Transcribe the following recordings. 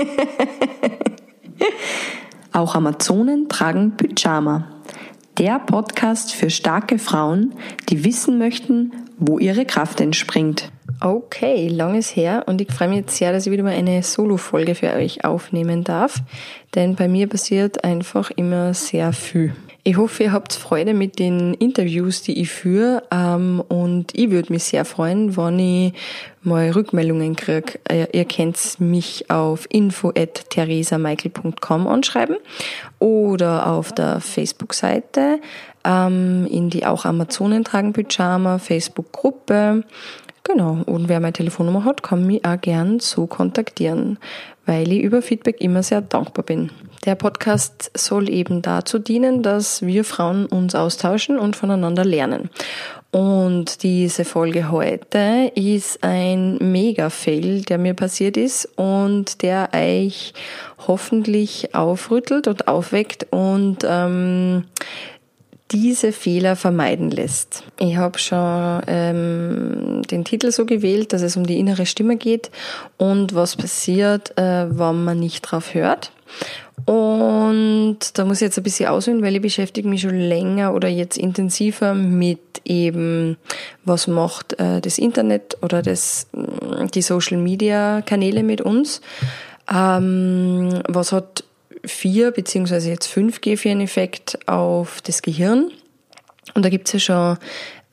Auch Amazonen tragen Pyjama. Der Podcast für starke Frauen, die wissen möchten, wo ihre Kraft entspringt. Okay, lang ist her und ich freue mich jetzt sehr, dass ich wieder mal eine Solo-Folge für euch aufnehmen darf, denn bei mir passiert einfach immer sehr viel. Ich hoffe, ihr habt Freude mit den Interviews, die ich führe. Ähm, und ich würde mich sehr freuen, wenn ich mal Rückmeldungen kriege. Ihr, ihr könnt mich auf info.theresamichael.com anschreiben oder auf der Facebook-Seite ähm, in die auch Amazonen tragen Pyjama Facebook-Gruppe. Genau, und wer meine Telefonnummer hat, kann mich auch gern so kontaktieren, weil ich über Feedback immer sehr dankbar bin. Der Podcast soll eben dazu dienen, dass wir Frauen uns austauschen und voneinander lernen. Und diese Folge heute ist ein Mega-Fail, der mir passiert ist und der euch hoffentlich aufrüttelt und aufweckt und ähm, diese Fehler vermeiden lässt. Ich habe schon ähm, den Titel so gewählt, dass es um die innere Stimme geht und was passiert, äh, wenn man nicht drauf hört. Und da muss ich jetzt ein bisschen ausholen, weil ich beschäftige mich schon länger oder jetzt intensiver mit eben, was macht äh, das Internet oder das, die Social Media Kanäle mit uns. Ähm, was hat 4 beziehungsweise jetzt 5G für einen Effekt auf das Gehirn. Und da gibt es ja schon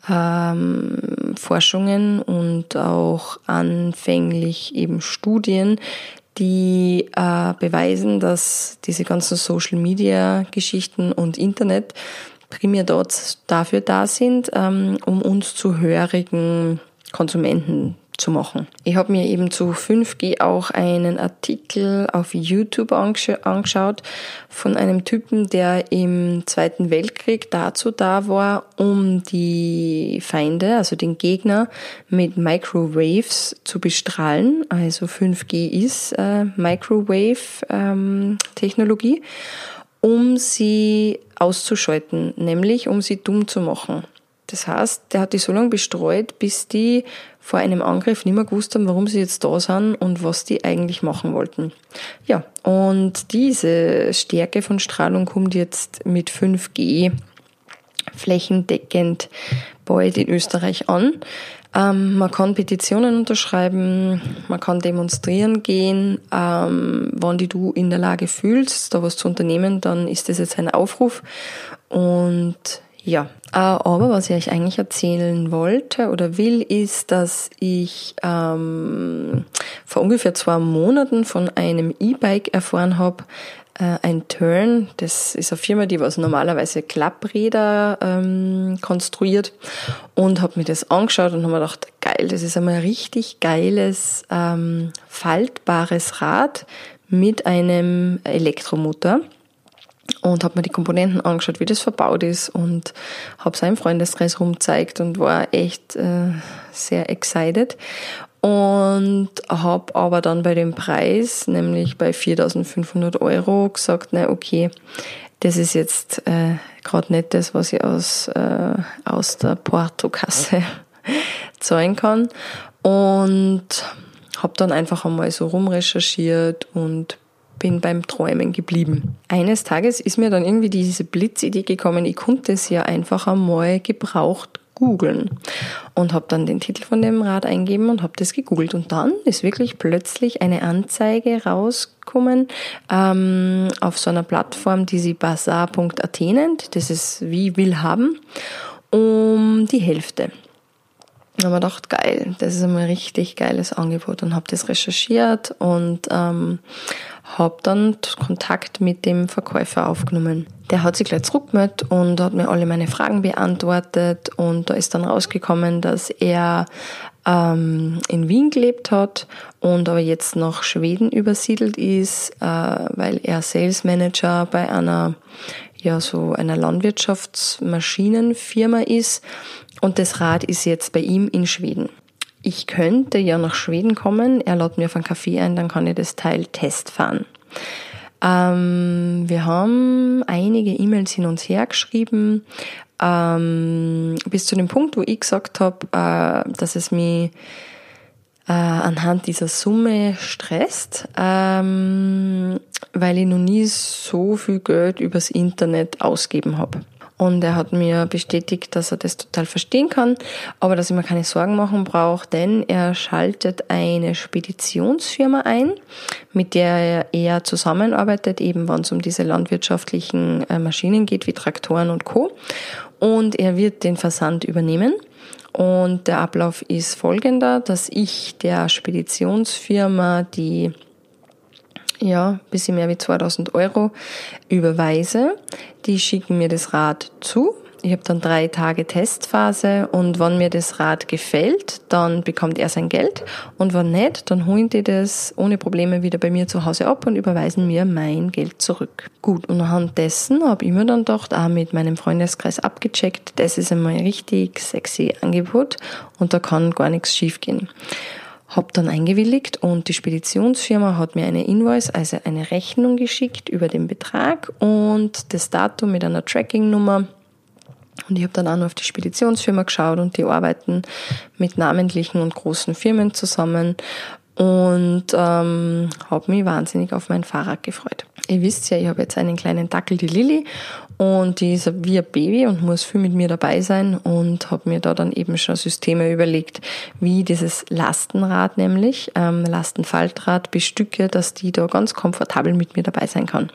ähm, Forschungen und auch anfänglich eben Studien, die äh, beweisen, dass diese ganzen Social-Media-Geschichten und Internet primär dort dafür da sind, ähm, um uns zu hörigen Konsumenten zu machen. Ich habe mir eben zu 5G auch einen Artikel auf YouTube angeschaut von einem Typen, der im Zweiten Weltkrieg dazu da war, um die Feinde, also den Gegner, mit Microwaves zu bestrahlen. Also 5G ist äh, Microwave-Technologie, ähm, um sie auszuschalten, nämlich um sie dumm zu machen. Das heißt, der hat die so lange bestreut, bis die vor einem Angriff nicht mehr gewusst haben, warum sie jetzt da sind und was die eigentlich machen wollten. Ja, und diese Stärke von Strahlung kommt jetzt mit 5G flächendeckend bald in Österreich an. Ähm, man kann Petitionen unterschreiben, man kann demonstrieren gehen. Ähm, wenn die du in der Lage fühlst, da was zu unternehmen, dann ist das jetzt ein Aufruf. Und ja, äh, aber was ich euch eigentlich erzählen wollte oder will, ist, dass ich ähm, vor ungefähr zwei Monaten von einem E-Bike erfahren habe, äh, ein Turn, das ist eine Firma, die was normalerweise Klappräder ähm, konstruiert. Und habe mir das angeschaut und habe mir gedacht, geil, das ist einmal ein richtig geiles ähm, faltbares Rad mit einem Elektromotor und habe mir die Komponenten angeschaut, wie das verbaut ist und habe es einem Freundeskreis rumgezeigt und war echt äh, sehr excited und habe aber dann bei dem Preis, nämlich bei 4.500 Euro, gesagt, na okay, das ist jetzt äh, gerade nicht das, was ich aus, äh, aus der Portokasse zahlen kann und habe dann einfach einmal so rumrecherchiert und bin beim Träumen geblieben. Eines Tages ist mir dann irgendwie diese Blitzidee gekommen, ich konnte es ja einfach einmal gebraucht googeln und habe dann den Titel von dem Rad eingeben und habe das gegoogelt und dann ist wirklich plötzlich eine Anzeige rausgekommen ähm, auf so einer Plattform, die sie bazaar.at nennt. Das ist wie will haben um die Hälfte. Da habe ich gedacht, geil, das ist ein richtig geiles Angebot und habe das recherchiert und ähm, habe dann Kontakt mit dem Verkäufer aufgenommen. Der hat sich gleich zurückgemeldet und hat mir alle meine Fragen beantwortet und da ist dann rausgekommen, dass er ähm, in Wien gelebt hat und aber jetzt nach Schweden übersiedelt ist, äh, weil er Sales Manager bei einer ja so einer Landwirtschaftsmaschinenfirma ist und das Rad ist jetzt bei ihm in Schweden. Ich könnte ja nach Schweden kommen, er lädt mir auf einen Kaffee ein, dann kann ich das Teil testfahren. Ähm, wir haben einige E-Mails hin und her geschrieben, ähm, bis zu dem Punkt, wo ich gesagt habe, äh, dass es mich äh, anhand dieser Summe stresst, ähm, weil ich noch nie so viel Geld übers Internet ausgeben habe. Und er hat mir bestätigt, dass er das total verstehen kann, aber dass ich mir keine Sorgen machen brauche, denn er schaltet eine Speditionsfirma ein, mit der er zusammenarbeitet, eben wenn es um diese landwirtschaftlichen äh, Maschinen geht, wie Traktoren und Co. Und er wird den Versand übernehmen. Und der Ablauf ist folgender, dass ich der Speditionsfirma die ja, bisschen mehr wie 2000 Euro überweise. Die schicken mir das Rad zu. Ich habe dann drei Tage Testphase und wenn mir das Rad gefällt, dann bekommt er sein Geld und wenn nicht, dann holen die das ohne Probleme wieder bei mir zu Hause ab und überweisen mir mein Geld zurück. Gut, und anhand dessen habe ich mir dann doch auch mit meinem Freundeskreis abgecheckt, das ist einmal ein richtig sexy Angebot und da kann gar nichts schiefgehen. Hab dann eingewilligt und die Speditionsfirma hat mir eine Invoice, also eine Rechnung geschickt über den Betrag und das Datum mit einer Tracking-Nummer. Und ich habe dann auch noch auf die Speditionsfirma geschaut und die arbeiten mit namentlichen und großen Firmen zusammen und ähm, habe mich wahnsinnig auf mein Fahrrad gefreut. Ihr wisst ja, ich habe jetzt einen kleinen Dackel, die Lilly, und die ist wie ein Baby und muss viel mit mir dabei sein und habe mir da dann eben schon Systeme überlegt, wie dieses Lastenrad nämlich, ähm, Lastenfaltrad bestücke, dass die da ganz komfortabel mit mir dabei sein kann.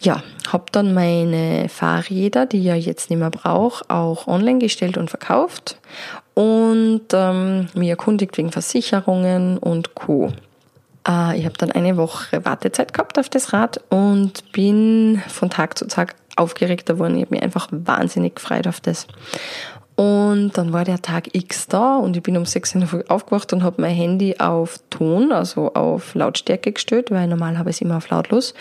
Ja, habe dann meine Fahrräder, die ja jetzt nicht mehr brauche, auch online gestellt und verkauft und ähm, mich erkundigt wegen Versicherungen und Co. Äh, ich habe dann eine Woche Wartezeit gehabt auf das Rad und bin von Tag zu Tag aufgeregter worden. Ich habe mich einfach wahnsinnig gefreut auf das. Und dann war der Tag X da und ich bin um 6 Uhr aufgewacht und habe mein Handy auf Ton, also auf Lautstärke gestellt, weil normal habe ich es immer auf lautlos,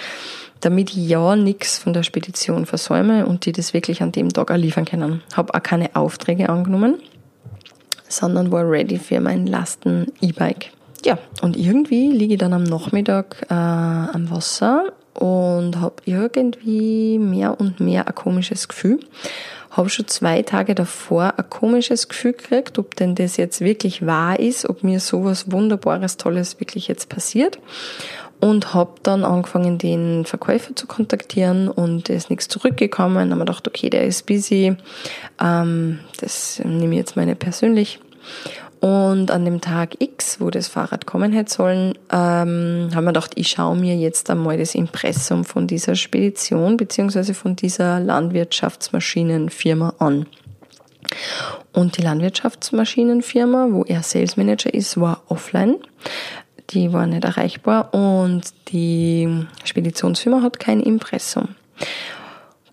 damit ich ja nichts von der Spedition versäume und die das wirklich an dem Tag auch liefern können. Habe auch keine Aufträge angenommen, sondern war ready für mein Lasten-E-Bike. Ja, und irgendwie liege ich dann am Nachmittag äh, am Wasser und habe irgendwie mehr und mehr ein komisches Gefühl. Habe schon zwei Tage davor ein komisches Gefühl gekriegt, ob denn das jetzt wirklich wahr ist, ob mir sowas Wunderbares, Tolles wirklich jetzt passiert. Und habe dann angefangen, den Verkäufer zu kontaktieren und es ist nichts zurückgekommen. Dann haben wir gedacht, okay, der ist busy. Ähm, das nehme ich jetzt meine persönlich. Und an dem Tag X, wo das Fahrrad kommen hätte sollen, ähm, haben wir gedacht, ich schaue mir jetzt einmal das Impressum von dieser Spedition beziehungsweise von dieser Landwirtschaftsmaschinenfirma an. Und die Landwirtschaftsmaschinenfirma, wo er Sales Manager ist, war offline. Die war nicht erreichbar und die Speditionsfirma hat kein Impressum.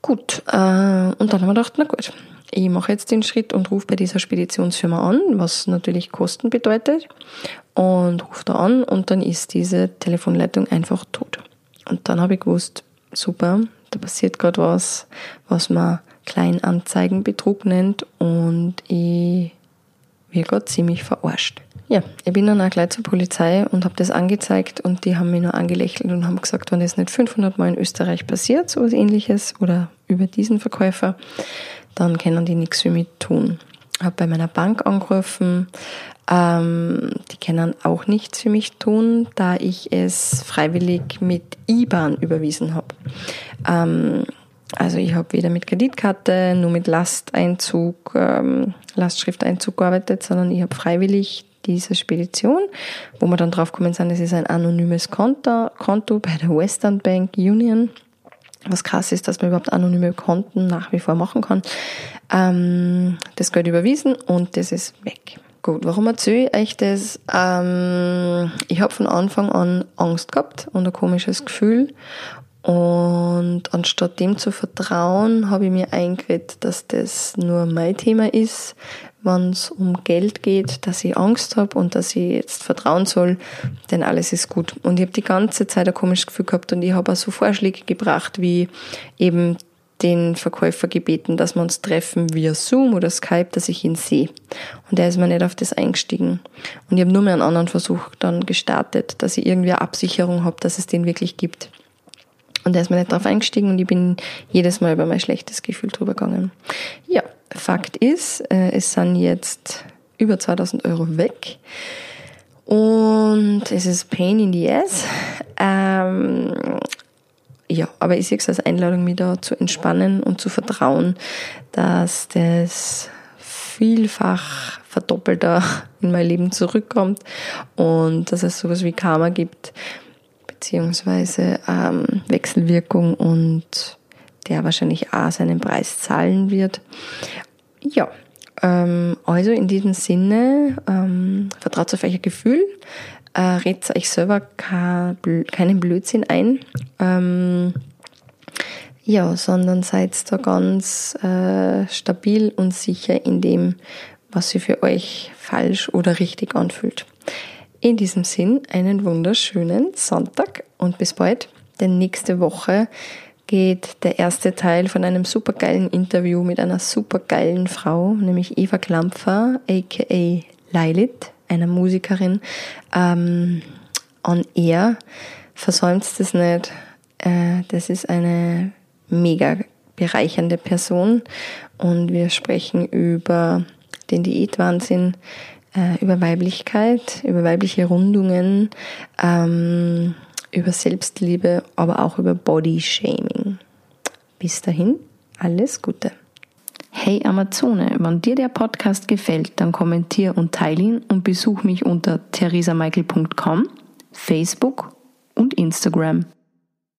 Gut, äh, und dann haben wir gedacht, na gut, ich mache jetzt den Schritt und rufe bei dieser Speditionsfirma an, was natürlich Kosten bedeutet, und rufe da an und dann ist diese Telefonleitung einfach tot. Und dann habe ich gewusst, super, da passiert gerade was, was man Kleinanzeigenbetrug nennt und ich werde gerade ziemlich verarscht. Ja, ich bin dann auch gleich zur Polizei und habe das angezeigt und die haben mich nur angelächelt und haben gesagt, wenn das nicht 500 Mal in Österreich passiert, so was ähnliches oder über diesen Verkäufer, dann können die nichts für mich tun. Habe bei meiner Bank angerufen, ähm, die können auch nichts für mich tun, da ich es freiwillig mit IBAN überwiesen habe. Ähm, also ich habe weder mit Kreditkarte, nur mit Lasteinzug, ähm, Lastschrifteinzug gearbeitet, sondern ich habe freiwillig diese Spedition, wo wir dann drauf kommen sind, es ist ein anonymes Konto, Konto bei der Western Bank Union was krass ist, dass man überhaupt anonyme Konten nach wie vor machen kann. Ähm, das Geld überwiesen und das ist weg. Gut, warum erzähle ich euch das? Ähm, ich habe von Anfang an Angst gehabt und ein komisches Gefühl. Und anstatt dem zu vertrauen, habe ich mir eingeredet, dass das nur mein Thema ist, wenn es um Geld geht, dass ich Angst habe und dass ich jetzt vertrauen soll, denn alles ist gut. Und ich habe die ganze Zeit ein komisches Gefühl gehabt und ich habe auch so Vorschläge gebracht, wie eben den Verkäufer gebeten, dass wir uns treffen via Zoom oder Skype, dass ich ihn sehe. Und er ist mir nicht auf das eingestiegen. Und ich habe nur mehr einen anderen Versuch dann gestartet, dass ich irgendwie eine Absicherung habe, dass es den wirklich gibt. Und er ist mir nicht darauf eingestiegen und ich bin jedes Mal über mein schlechtes Gefühl drüber gegangen. Ja, Fakt ist, äh, es sind jetzt über 2000 Euro weg. Und es ist Pain in the Ass. Ähm, ja, aber ich sehe es als Einladung, mich da zu entspannen und zu vertrauen, dass das vielfach verdoppelter in mein Leben zurückkommt und dass es sowas wie Karma gibt, beziehungsweise ähm, Wechselwirkung und der wahrscheinlich auch seinen Preis zahlen wird. Ja, ähm, also in diesem Sinne, ähm, vertraut auf euer Gefühl, äh, redet euch selber keinen Blödsinn ein. Ähm, ja, sondern seid da ganz äh, stabil und sicher in dem, was sich für euch falsch oder richtig anfühlt. In diesem Sinn einen wunderschönen Sonntag und bis bald, denn nächste Woche geht der erste Teil von einem supergeilen Interview mit einer supergeilen Frau, nämlich Eva Klampfer, aka Lilith, einer Musikerin, ähm, on air. Versäumt das nicht. Äh, das ist eine mega bereichernde Person und wir sprechen über den Diätwahnsinn, äh, über Weiblichkeit, über weibliche Rundungen, ähm, über Selbstliebe, aber auch über Body-Shaming. Bis dahin, alles Gute. Hey Amazone, wenn dir der Podcast gefällt, dann kommentier und teile ihn und besuch mich unter theresamichael.com, Facebook und Instagram.